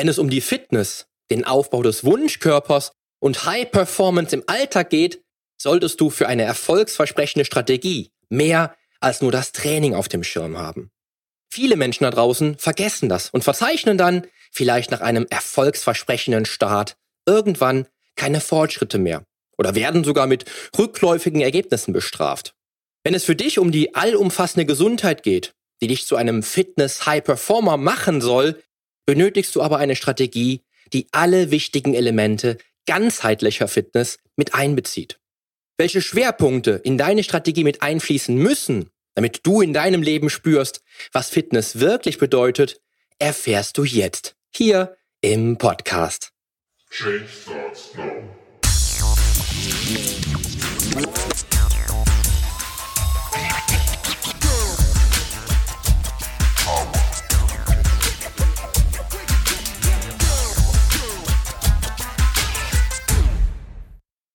Wenn es um die Fitness, den Aufbau des Wunschkörpers und High Performance im Alltag geht, solltest du für eine erfolgsversprechende Strategie mehr als nur das Training auf dem Schirm haben. Viele Menschen da draußen vergessen das und verzeichnen dann, vielleicht nach einem erfolgsversprechenden Start, irgendwann keine Fortschritte mehr oder werden sogar mit rückläufigen Ergebnissen bestraft. Wenn es für dich um die allumfassende Gesundheit geht, die dich zu einem Fitness-High-Performer machen soll, benötigst du aber eine Strategie, die alle wichtigen Elemente ganzheitlicher Fitness mit einbezieht. Welche Schwerpunkte in deine Strategie mit einfließen müssen, damit du in deinem Leben spürst, was Fitness wirklich bedeutet, erfährst du jetzt hier im Podcast. Change starts now.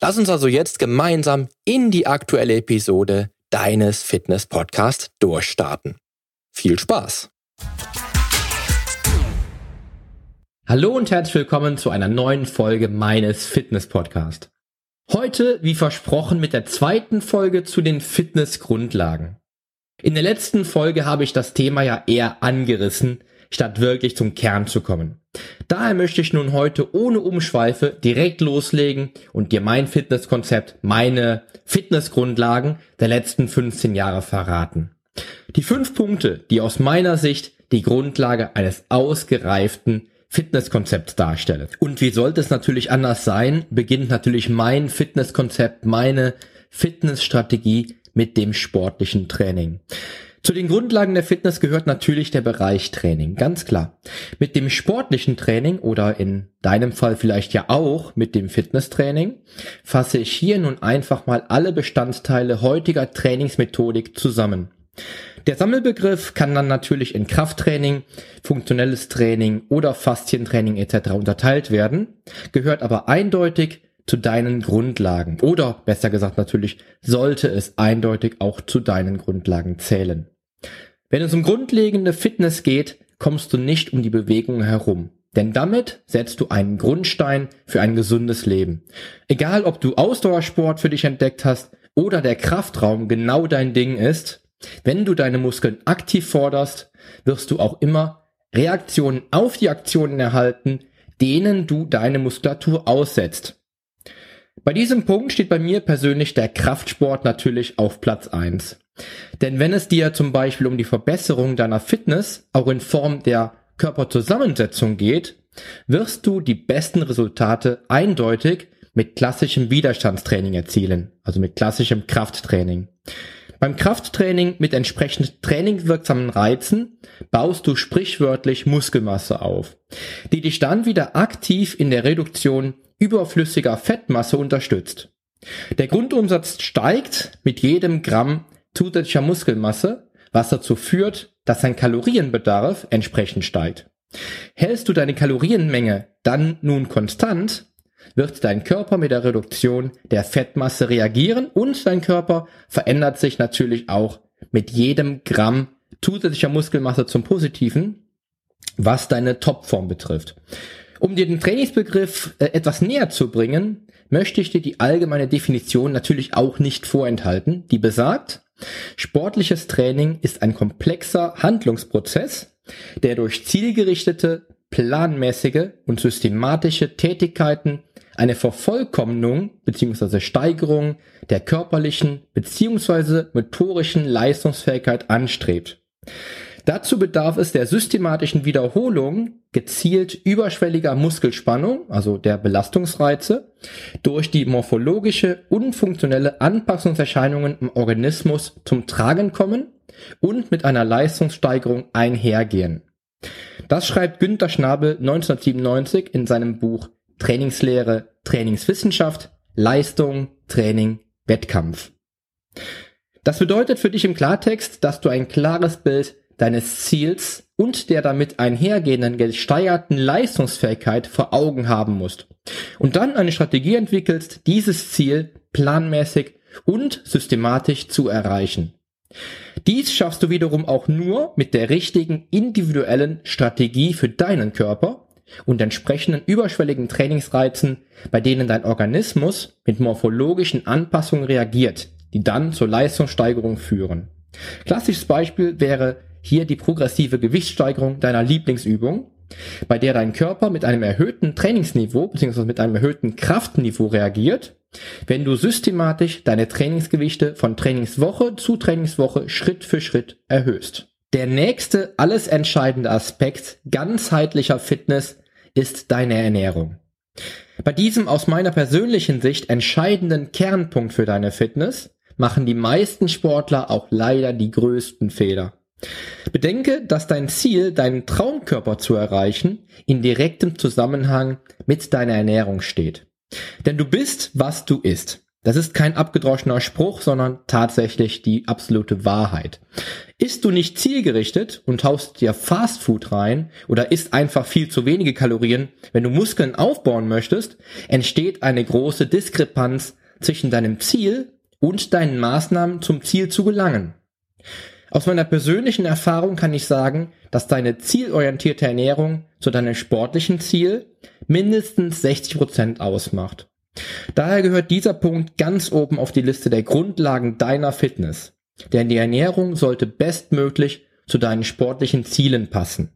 Lass uns also jetzt gemeinsam in die aktuelle Episode deines Fitness Podcast durchstarten. Viel Spaß! Hallo und herzlich willkommen zu einer neuen Folge meines Fitness Podcast. Heute, wie versprochen, mit der zweiten Folge zu den Fitness-Grundlagen. In der letzten Folge habe ich das Thema ja eher angerissen, statt wirklich zum Kern zu kommen. Daher möchte ich nun heute ohne Umschweife direkt loslegen und dir mein Fitnesskonzept, meine Fitnessgrundlagen der letzten 15 Jahre verraten. Die fünf Punkte, die aus meiner Sicht die Grundlage eines ausgereiften Fitnesskonzepts darstellen. Und wie sollte es natürlich anders sein, beginnt natürlich mein Fitnesskonzept, meine Fitnessstrategie mit dem sportlichen Training. Zu den Grundlagen der Fitness gehört natürlich der Bereich Training, ganz klar. Mit dem sportlichen Training oder in deinem Fall vielleicht ja auch mit dem Fitnesstraining fasse ich hier nun einfach mal alle Bestandteile heutiger Trainingsmethodik zusammen. Der Sammelbegriff kann dann natürlich in Krafttraining, funktionelles Training oder Faszientraining etc. unterteilt werden, gehört aber eindeutig zu deinen Grundlagen. Oder besser gesagt natürlich, sollte es eindeutig auch zu deinen Grundlagen zählen. Wenn es um grundlegende Fitness geht, kommst du nicht um die Bewegung herum. Denn damit setzt du einen Grundstein für ein gesundes Leben. Egal ob du Ausdauersport für dich entdeckt hast oder der Kraftraum genau dein Ding ist, wenn du deine Muskeln aktiv forderst, wirst du auch immer Reaktionen auf die Aktionen erhalten, denen du deine Muskulatur aussetzt. Bei diesem Punkt steht bei mir persönlich der Kraftsport natürlich auf Platz eins. Denn wenn es dir zum Beispiel um die Verbesserung deiner Fitness auch in Form der Körperzusammensetzung geht, wirst du die besten Resultate eindeutig mit klassischem Widerstandstraining erzielen, also mit klassischem Krafttraining. Beim Krafttraining mit entsprechend trainingwirksamen Reizen baust du sprichwörtlich Muskelmasse auf, die dich dann wieder aktiv in der Reduktion überflüssiger Fettmasse unterstützt. Der Grundumsatz steigt mit jedem Gramm zusätzlicher Muskelmasse, was dazu führt, dass dein Kalorienbedarf entsprechend steigt. Hältst du deine Kalorienmenge dann nun konstant, wird dein Körper mit der Reduktion der Fettmasse reagieren und dein Körper verändert sich natürlich auch mit jedem Gramm zusätzlicher Muskelmasse zum Positiven, was deine Topform betrifft. Um dir den Trainingsbegriff äh, etwas näher zu bringen, möchte ich dir die allgemeine Definition natürlich auch nicht vorenthalten, die besagt, sportliches Training ist ein komplexer Handlungsprozess, der durch zielgerichtete, planmäßige und systematische Tätigkeiten eine Vervollkommnung bzw. Steigerung der körperlichen bzw. motorischen Leistungsfähigkeit anstrebt. Dazu bedarf es der systematischen Wiederholung gezielt überschwelliger Muskelspannung, also der Belastungsreize, durch die morphologische und funktionelle Anpassungserscheinungen im Organismus zum Tragen kommen und mit einer Leistungssteigerung einhergehen. Das schreibt Günter Schnabel 1997 in seinem Buch Trainingslehre, Trainingswissenschaft, Leistung, Training, Wettkampf. Das bedeutet für dich im Klartext, dass du ein klares Bild deines Ziels und der damit einhergehenden gesteigerten Leistungsfähigkeit vor Augen haben musst. Und dann eine Strategie entwickelst, dieses Ziel planmäßig und systematisch zu erreichen. Dies schaffst du wiederum auch nur mit der richtigen individuellen Strategie für deinen Körper und entsprechenden überschwelligen Trainingsreizen, bei denen dein Organismus mit morphologischen Anpassungen reagiert, die dann zur Leistungssteigerung führen. Klassisches Beispiel wäre hier die progressive Gewichtssteigerung deiner Lieblingsübung, bei der dein Körper mit einem erhöhten Trainingsniveau bzw. mit einem erhöhten Kraftniveau reagiert, wenn du systematisch deine Trainingsgewichte von Trainingswoche zu Trainingswoche Schritt für Schritt erhöhst. Der nächste alles entscheidende Aspekt ganzheitlicher Fitness ist deine Ernährung. Bei diesem aus meiner persönlichen Sicht entscheidenden Kernpunkt für deine Fitness machen die meisten Sportler auch leider die größten Fehler. Bedenke, dass dein Ziel, deinen Traumkörper zu erreichen, in direktem Zusammenhang mit deiner Ernährung steht. Denn du bist, was du isst. Das ist kein abgedroschener Spruch, sondern tatsächlich die absolute Wahrheit. Isst du nicht zielgerichtet und haust dir Fastfood rein oder isst einfach viel zu wenige Kalorien, wenn du Muskeln aufbauen möchtest, entsteht eine große Diskrepanz zwischen deinem Ziel und deinen Maßnahmen zum Ziel zu gelangen. Aus meiner persönlichen Erfahrung kann ich sagen, dass deine zielorientierte Ernährung zu deinem sportlichen Ziel mindestens 60 Prozent ausmacht. Daher gehört dieser Punkt ganz oben auf die Liste der Grundlagen deiner Fitness. Denn die Ernährung sollte bestmöglich zu deinen sportlichen Zielen passen.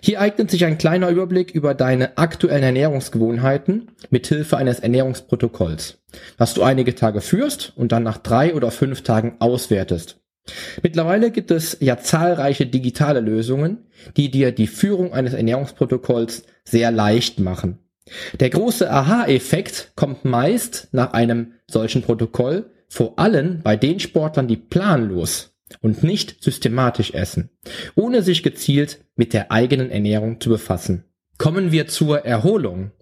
Hier eignet sich ein kleiner Überblick über deine aktuellen Ernährungsgewohnheiten mit Hilfe eines Ernährungsprotokolls, was du einige Tage führst und dann nach drei oder fünf Tagen auswertest. Mittlerweile gibt es ja zahlreiche digitale Lösungen, die dir die Führung eines Ernährungsprotokolls sehr leicht machen. Der große Aha-Effekt kommt meist nach einem solchen Protokoll, vor allem bei den Sportlern, die planlos und nicht systematisch essen, ohne sich gezielt mit der eigenen Ernährung zu befassen. Kommen wir zur Erholung.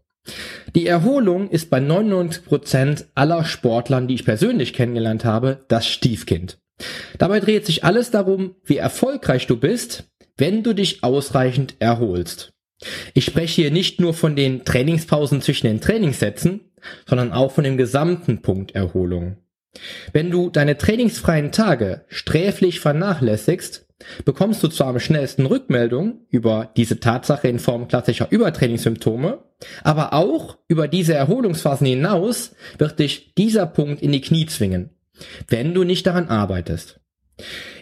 Die Erholung ist bei 99 Prozent aller Sportlern, die ich persönlich kennengelernt habe, das Stiefkind. Dabei dreht sich alles darum, wie erfolgreich du bist, wenn du dich ausreichend erholst. Ich spreche hier nicht nur von den Trainingspausen zwischen den Trainingssätzen, sondern auch von dem gesamten Punkt Erholung. Wenn du deine trainingsfreien Tage sträflich vernachlässigst, bekommst du zwar am schnellsten Rückmeldung über diese Tatsache in Form klassischer Übertrainingssymptome, aber auch über diese Erholungsphasen hinaus wird dich dieser Punkt in die Knie zwingen, wenn du nicht daran arbeitest.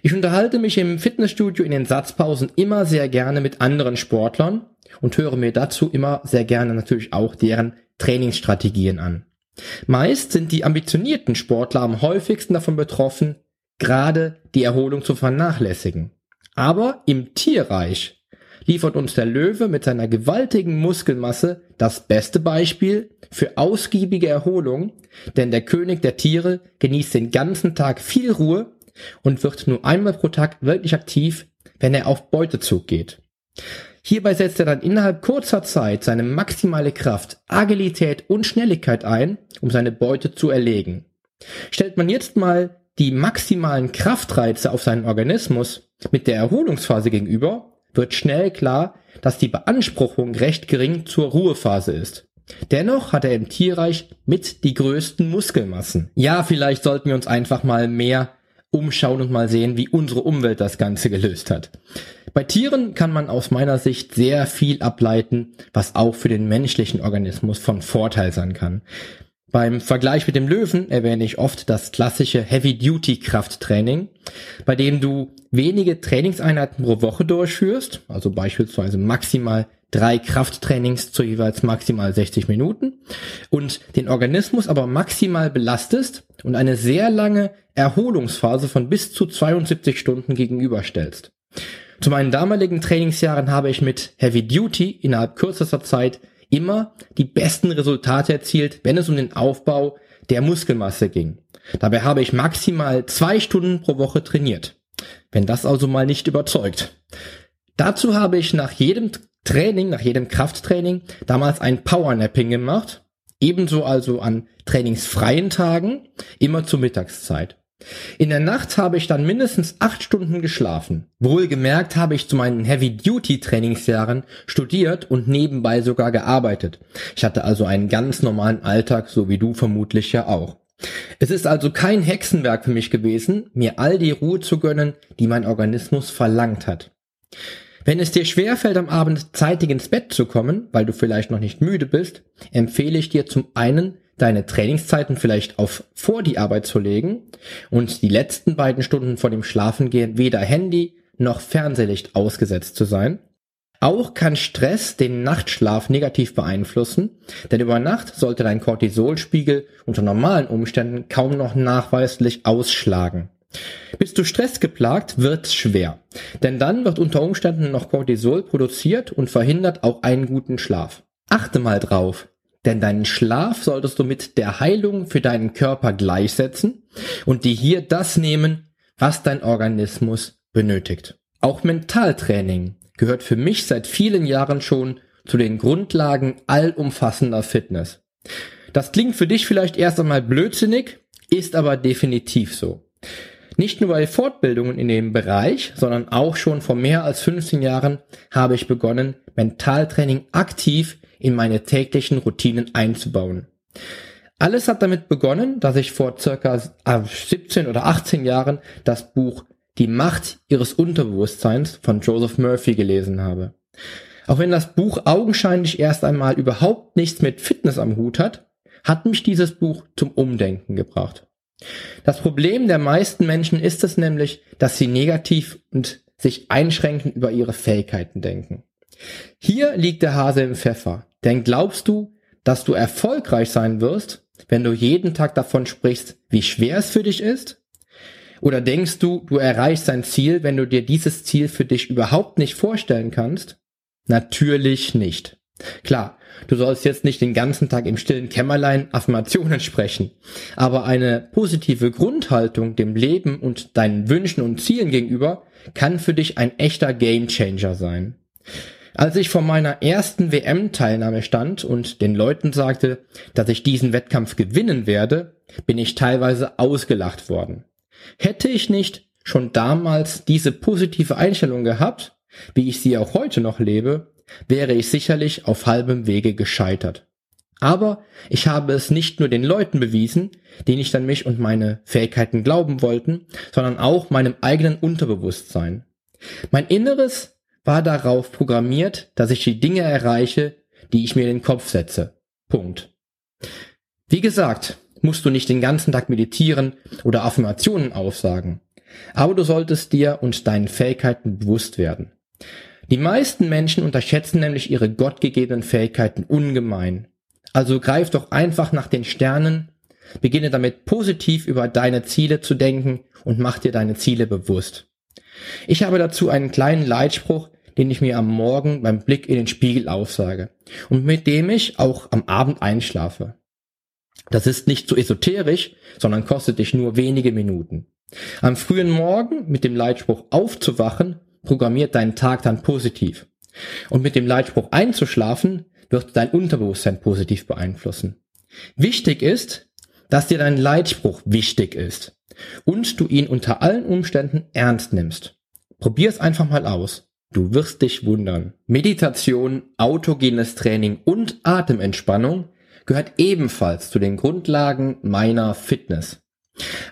Ich unterhalte mich im Fitnessstudio in den Satzpausen immer sehr gerne mit anderen Sportlern und höre mir dazu immer sehr gerne natürlich auch deren Trainingsstrategien an. Meist sind die ambitionierten Sportler am häufigsten davon betroffen, gerade die Erholung zu vernachlässigen. Aber im Tierreich liefert uns der Löwe mit seiner gewaltigen Muskelmasse das beste Beispiel für ausgiebige Erholung, denn der König der Tiere genießt den ganzen Tag viel Ruhe und wird nur einmal pro Tag wirklich aktiv, wenn er auf Beutezug geht. Hierbei setzt er dann innerhalb kurzer Zeit seine maximale Kraft, Agilität und Schnelligkeit ein, um seine Beute zu erlegen. Stellt man jetzt mal die maximalen Kraftreize auf seinen Organismus mit der Erholungsphase gegenüber, wird schnell klar, dass die Beanspruchung recht gering zur Ruhephase ist. Dennoch hat er im Tierreich mit die größten Muskelmassen. Ja, vielleicht sollten wir uns einfach mal mehr umschauen und mal sehen, wie unsere Umwelt das Ganze gelöst hat. Bei Tieren kann man aus meiner Sicht sehr viel ableiten, was auch für den menschlichen Organismus von Vorteil sein kann. Beim Vergleich mit dem Löwen erwähne ich oft das klassische Heavy-Duty-Krafttraining, bei dem du wenige Trainingseinheiten pro Woche durchführst, also beispielsweise maximal drei Krafttrainings zu jeweils maximal 60 Minuten und den Organismus aber maximal belastest und eine sehr lange Erholungsphase von bis zu 72 Stunden gegenüberstellst. Zu meinen damaligen Trainingsjahren habe ich mit Heavy Duty innerhalb kürzester Zeit immer die besten Resultate erzielt, wenn es um den Aufbau der Muskelmasse ging. Dabei habe ich maximal zwei Stunden pro Woche trainiert. Wenn das also mal nicht überzeugt. Dazu habe ich nach jedem Training, nach jedem Krafttraining damals ein Powernapping gemacht. Ebenso also an trainingsfreien Tagen, immer zur Mittagszeit. In der Nacht habe ich dann mindestens acht Stunden geschlafen. Wohlgemerkt habe ich zu meinen Heavy-Duty-Trainingsjahren studiert und nebenbei sogar gearbeitet. Ich hatte also einen ganz normalen Alltag, so wie du vermutlich ja auch. Es ist also kein Hexenwerk für mich gewesen, mir all die Ruhe zu gönnen, die mein Organismus verlangt hat. Wenn es dir schwerfällt, am Abend zeitig ins Bett zu kommen, weil du vielleicht noch nicht müde bist, empfehle ich dir zum einen, deine Trainingszeiten vielleicht auf vor die Arbeit zu legen und die letzten beiden Stunden vor dem Schlafengehen weder Handy noch Fernsehlicht ausgesetzt zu sein. Auch kann Stress den Nachtschlaf negativ beeinflussen, denn über Nacht sollte dein Cortisolspiegel unter normalen Umständen kaum noch nachweislich ausschlagen. Bist du stressgeplagt, wird's schwer. Denn dann wird unter Umständen noch Cortisol produziert und verhindert auch einen guten Schlaf. Achte mal drauf, denn deinen Schlaf solltest du mit der Heilung für deinen Körper gleichsetzen und dir hier das nehmen, was dein Organismus benötigt. Auch Mentaltraining gehört für mich seit vielen Jahren schon zu den Grundlagen allumfassender Fitness. Das klingt für dich vielleicht erst einmal blödsinnig, ist aber definitiv so. Nicht nur bei Fortbildungen in dem Bereich, sondern auch schon vor mehr als 15 Jahren habe ich begonnen, Mentaltraining aktiv in meine täglichen Routinen einzubauen. Alles hat damit begonnen, dass ich vor circa 17 oder 18 Jahren das Buch Die Macht ihres Unterbewusstseins von Joseph Murphy gelesen habe. Auch wenn das Buch augenscheinlich erst einmal überhaupt nichts mit Fitness am Hut hat, hat mich dieses Buch zum Umdenken gebracht. Das Problem der meisten Menschen ist es nämlich, dass sie negativ und sich einschränkend über ihre Fähigkeiten denken. Hier liegt der Hase im Pfeffer. Denn glaubst du, dass du erfolgreich sein wirst, wenn du jeden Tag davon sprichst, wie schwer es für dich ist? Oder denkst du, du erreichst dein Ziel, wenn du dir dieses Ziel für dich überhaupt nicht vorstellen kannst? Natürlich nicht. Klar, du sollst jetzt nicht den ganzen Tag im stillen Kämmerlein Affirmationen sprechen, aber eine positive Grundhaltung dem Leben und deinen Wünschen und Zielen gegenüber kann für dich ein echter Gamechanger sein. Als ich vor meiner ersten WM-Teilnahme stand und den Leuten sagte, dass ich diesen Wettkampf gewinnen werde, bin ich teilweise ausgelacht worden. Hätte ich nicht schon damals diese positive Einstellung gehabt, wie ich sie auch heute noch lebe, wäre ich sicherlich auf halbem Wege gescheitert. Aber ich habe es nicht nur den Leuten bewiesen, die nicht an mich und meine Fähigkeiten glauben wollten, sondern auch meinem eigenen Unterbewusstsein. Mein Inneres war darauf programmiert, dass ich die Dinge erreiche, die ich mir in den Kopf setze. Punkt. Wie gesagt, musst du nicht den ganzen Tag meditieren oder Affirmationen aufsagen. Aber du solltest dir und deinen Fähigkeiten bewusst werden. Die meisten Menschen unterschätzen nämlich ihre gottgegebenen Fähigkeiten ungemein. Also greif doch einfach nach den Sternen, beginne damit positiv über deine Ziele zu denken und mach dir deine Ziele bewusst. Ich habe dazu einen kleinen Leitspruch, den ich mir am Morgen beim Blick in den Spiegel aufsage und mit dem ich auch am Abend einschlafe. Das ist nicht so esoterisch, sondern kostet dich nur wenige Minuten. Am frühen Morgen mit dem Leitspruch aufzuwachen, programmiert deinen Tag dann positiv. Und mit dem Leitspruch einzuschlafen, wird dein Unterbewusstsein positiv beeinflussen. Wichtig ist, dass dir dein Leitspruch wichtig ist und du ihn unter allen Umständen ernst nimmst. Probier es einfach mal aus. Du wirst dich wundern. Meditation, autogenes Training und Atementspannung gehört ebenfalls zu den Grundlagen meiner Fitness.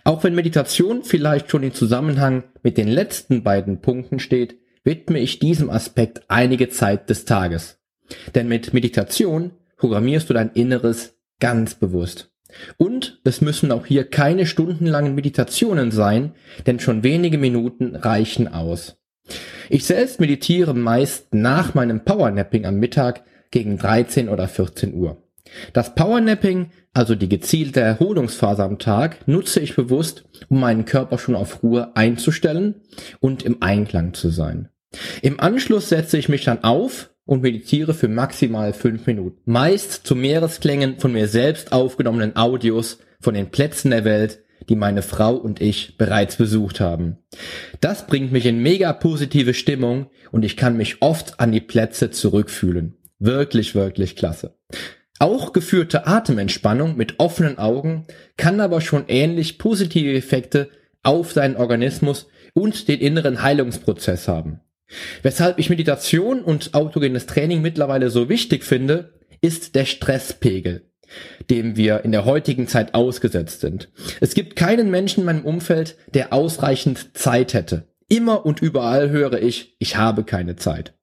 Auch wenn Meditation vielleicht schon im Zusammenhang mit den letzten beiden Punkten steht, widme ich diesem Aspekt einige Zeit des Tages. Denn mit Meditation programmierst du dein Inneres ganz bewusst. Und es müssen auch hier keine stundenlangen Meditationen sein, denn schon wenige Minuten reichen aus. Ich selbst meditiere meist nach meinem Powernapping am Mittag gegen 13 oder 14 Uhr. Das Powernapping, also die gezielte Erholungsphase am Tag, nutze ich bewusst, um meinen Körper schon auf Ruhe einzustellen und im Einklang zu sein. Im Anschluss setze ich mich dann auf und meditiere für maximal fünf Minuten. Meist zu Meeresklängen von mir selbst aufgenommenen Audios von den Plätzen der Welt, die meine Frau und ich bereits besucht haben. Das bringt mich in mega positive Stimmung und ich kann mich oft an die Plätze zurückfühlen. Wirklich, wirklich klasse. Auch geführte Atementspannung mit offenen Augen kann aber schon ähnlich positive Effekte auf deinen Organismus und den inneren Heilungsprozess haben. Weshalb ich Meditation und autogenes Training mittlerweile so wichtig finde, ist der Stresspegel, dem wir in der heutigen Zeit ausgesetzt sind. Es gibt keinen Menschen in meinem Umfeld, der ausreichend Zeit hätte. Immer und überall höre ich, ich habe keine Zeit.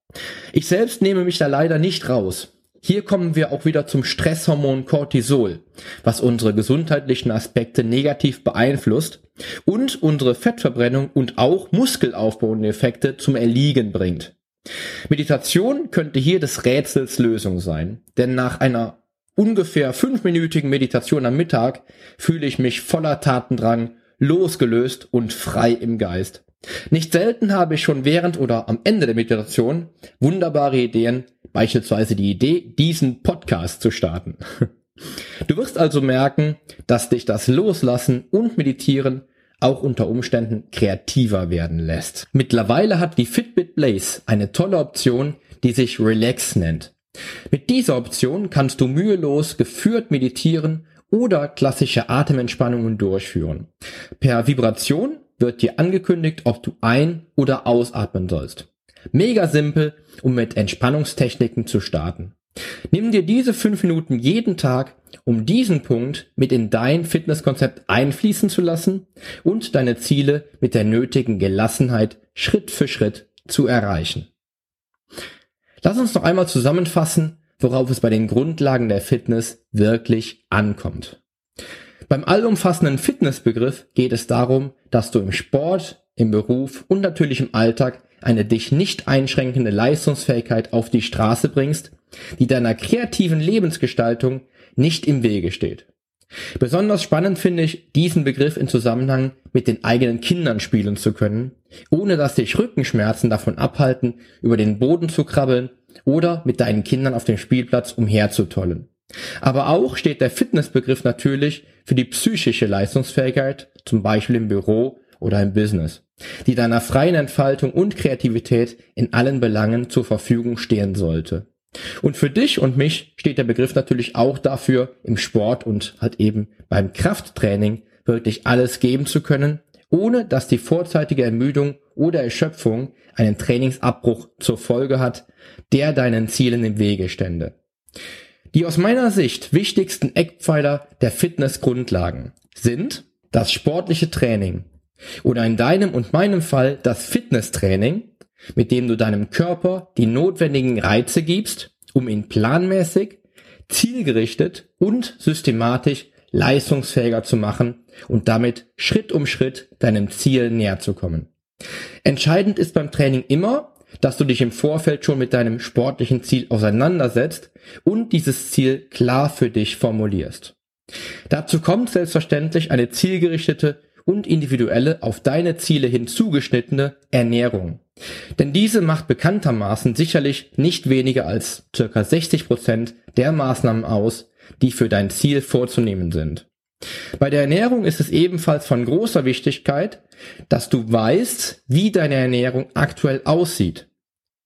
Ich selbst nehme mich da leider nicht raus. Hier kommen wir auch wieder zum Stresshormon Cortisol, was unsere gesundheitlichen Aspekte negativ beeinflusst und unsere Fettverbrennung und auch muskelaufbauende Effekte zum Erliegen bringt. Meditation könnte hier des Rätsels Lösung sein, denn nach einer ungefähr fünfminütigen Meditation am Mittag fühle ich mich voller Tatendrang, losgelöst und frei im Geist. Nicht selten habe ich schon während oder am Ende der Meditation wunderbare Ideen, beispielsweise die Idee, diesen Podcast zu starten. Du wirst also merken, dass dich das Loslassen und Meditieren auch unter Umständen kreativer werden lässt. Mittlerweile hat die Fitbit Blaze eine tolle Option, die sich Relax nennt. Mit dieser Option kannst du mühelos geführt meditieren oder klassische Atementspannungen durchführen. Per Vibration wird dir angekündigt, ob du ein- oder ausatmen sollst. Mega simpel, um mit Entspannungstechniken zu starten. Nimm dir diese fünf Minuten jeden Tag, um diesen Punkt mit in dein Fitnesskonzept einfließen zu lassen und deine Ziele mit der nötigen Gelassenheit Schritt für Schritt zu erreichen. Lass uns noch einmal zusammenfassen, worauf es bei den Grundlagen der Fitness wirklich ankommt. Beim allumfassenden Fitnessbegriff geht es darum, dass du im Sport, im Beruf und natürlich im Alltag eine dich nicht einschränkende Leistungsfähigkeit auf die Straße bringst, die deiner kreativen Lebensgestaltung nicht im Wege steht. Besonders spannend finde ich, diesen Begriff in Zusammenhang mit den eigenen Kindern spielen zu können, ohne dass dich Rückenschmerzen davon abhalten, über den Boden zu krabbeln oder mit deinen Kindern auf dem Spielplatz umherzutollen. Aber auch steht der Fitnessbegriff natürlich für die psychische Leistungsfähigkeit, zum Beispiel im Büro oder im Business, die deiner freien Entfaltung und Kreativität in allen Belangen zur Verfügung stehen sollte. Und für dich und mich steht der Begriff natürlich auch dafür, im Sport und halt eben beim Krafttraining wirklich alles geben zu können, ohne dass die vorzeitige Ermüdung oder Erschöpfung einen Trainingsabbruch zur Folge hat, der deinen Zielen im Wege stände. Die aus meiner Sicht wichtigsten Eckpfeiler der Fitnessgrundlagen sind das sportliche Training oder in deinem und meinem Fall das Fitnesstraining, mit dem du deinem Körper die notwendigen Reize gibst, um ihn planmäßig, zielgerichtet und systematisch leistungsfähiger zu machen und damit Schritt um Schritt deinem Ziel näher zu kommen. Entscheidend ist beim Training immer, dass du dich im Vorfeld schon mit deinem sportlichen Ziel auseinandersetzt und dieses Ziel klar für dich formulierst. Dazu kommt selbstverständlich eine zielgerichtete und individuelle auf deine Ziele hin zugeschnittene Ernährung. Denn diese macht bekanntermaßen sicherlich nicht weniger als circa 60 Prozent der Maßnahmen aus, die für dein Ziel vorzunehmen sind. Bei der Ernährung ist es ebenfalls von großer Wichtigkeit, dass du weißt, wie deine Ernährung aktuell aussieht.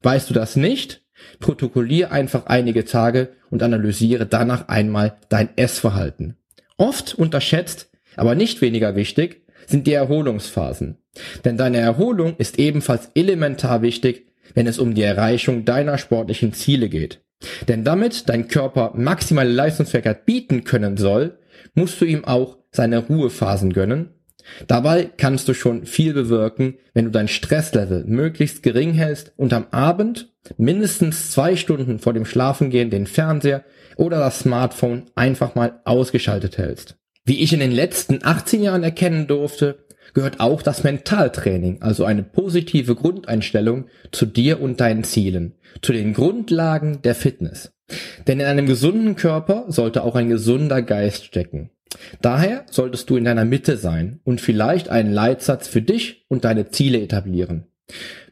Weißt du das nicht? Protokollier einfach einige Tage und analysiere danach einmal dein Essverhalten. Oft unterschätzt, aber nicht weniger wichtig, sind die Erholungsphasen. Denn deine Erholung ist ebenfalls elementar wichtig, wenn es um die Erreichung deiner sportlichen Ziele geht. Denn damit dein Körper maximale Leistungsfähigkeit bieten können soll, musst du ihm auch seine Ruhephasen gönnen. Dabei kannst du schon viel bewirken, wenn du dein Stresslevel möglichst gering hältst und am Abend mindestens zwei Stunden vor dem Schlafengehen den Fernseher oder das Smartphone einfach mal ausgeschaltet hältst. Wie ich in den letzten 18 Jahren erkennen durfte, gehört auch das Mentaltraining, also eine positive Grundeinstellung zu dir und deinen Zielen, zu den Grundlagen der Fitness. Denn in einem gesunden Körper sollte auch ein gesunder Geist stecken. Daher solltest du in deiner Mitte sein und vielleicht einen Leitsatz für dich und deine Ziele etablieren.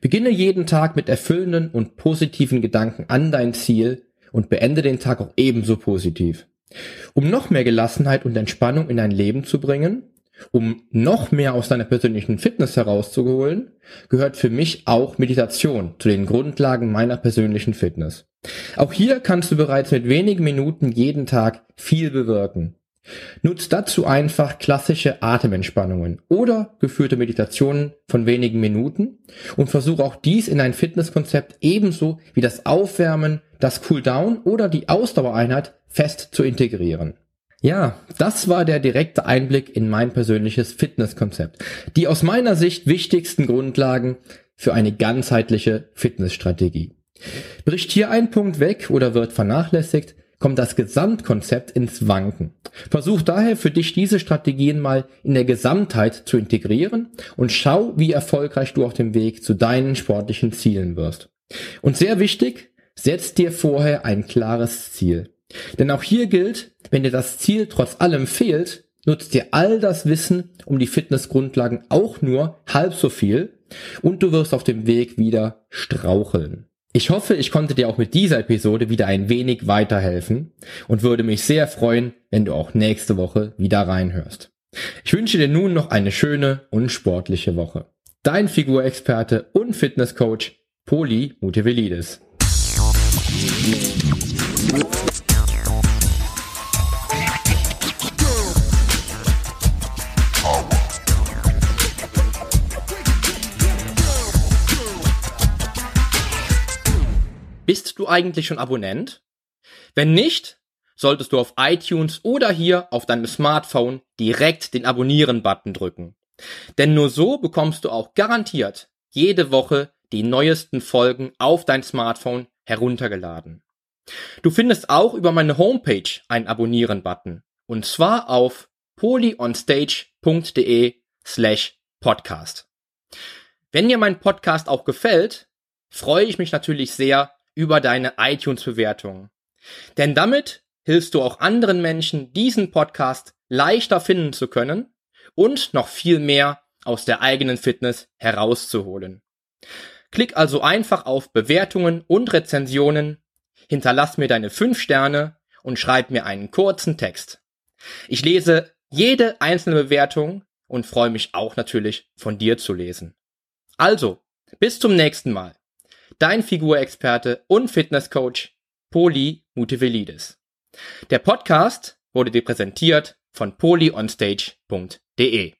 Beginne jeden Tag mit erfüllenden und positiven Gedanken an dein Ziel und beende den Tag auch ebenso positiv. Um noch mehr Gelassenheit und Entspannung in dein Leben zu bringen Um noch mehr aus deiner persönlichen Fitness herauszuholen, gehört für mich auch Meditation zu den Grundlagen meiner persönlichen Fitness. Auch hier kannst du bereits mit wenigen Minuten jeden Tag viel bewirken. Nutz dazu einfach klassische Atementspannungen oder geführte Meditationen von wenigen Minuten und versuche auch dies in ein Fitnesskonzept ebenso wie das Aufwärmen, das Cooldown oder die Ausdauereinheit fest zu integrieren. Ja, das war der direkte Einblick in mein persönliches Fitnesskonzept. Die aus meiner Sicht wichtigsten Grundlagen für eine ganzheitliche Fitnessstrategie. Bricht hier ein Punkt weg oder wird vernachlässigt, kommt das Gesamtkonzept ins Wanken. Versuch daher für dich diese Strategien mal in der Gesamtheit zu integrieren und schau, wie erfolgreich du auf dem Weg zu deinen sportlichen Zielen wirst. Und sehr wichtig, setz dir vorher ein klares Ziel. Denn auch hier gilt, wenn dir das Ziel trotz allem fehlt, nutzt dir all das Wissen um die Fitnessgrundlagen auch nur halb so viel und du wirst auf dem Weg wieder straucheln. Ich hoffe, ich konnte dir auch mit dieser Episode wieder ein wenig weiterhelfen und würde mich sehr freuen, wenn du auch nächste Woche wieder reinhörst. Ich wünsche dir nun noch eine schöne und sportliche Woche. Dein Figurexperte und Fitnesscoach Poli Mutevelidis. Bist du eigentlich schon Abonnent? Wenn nicht, solltest du auf iTunes oder hier auf deinem Smartphone direkt den Abonnieren-Button drücken. Denn nur so bekommst du auch garantiert jede Woche die neuesten Folgen auf dein Smartphone heruntergeladen. Du findest auch über meine Homepage einen Abonnieren-Button. Und zwar auf polyonstage.de slash podcast. Wenn dir mein Podcast auch gefällt, freue ich mich natürlich sehr über deine iTunes-Bewertung. Denn damit hilfst du auch anderen Menschen, diesen Podcast leichter finden zu können und noch viel mehr aus der eigenen Fitness herauszuholen. Klick also einfach auf Bewertungen und Rezensionen, hinterlass mir deine 5 Sterne und schreib mir einen kurzen Text. Ich lese jede einzelne Bewertung und freue mich auch natürlich von dir zu lesen. Also, bis zum nächsten Mal dein Figurexperte und Fitnesscoach Poli Mutevelidis. Der Podcast wurde dir präsentiert von polyonstage.de.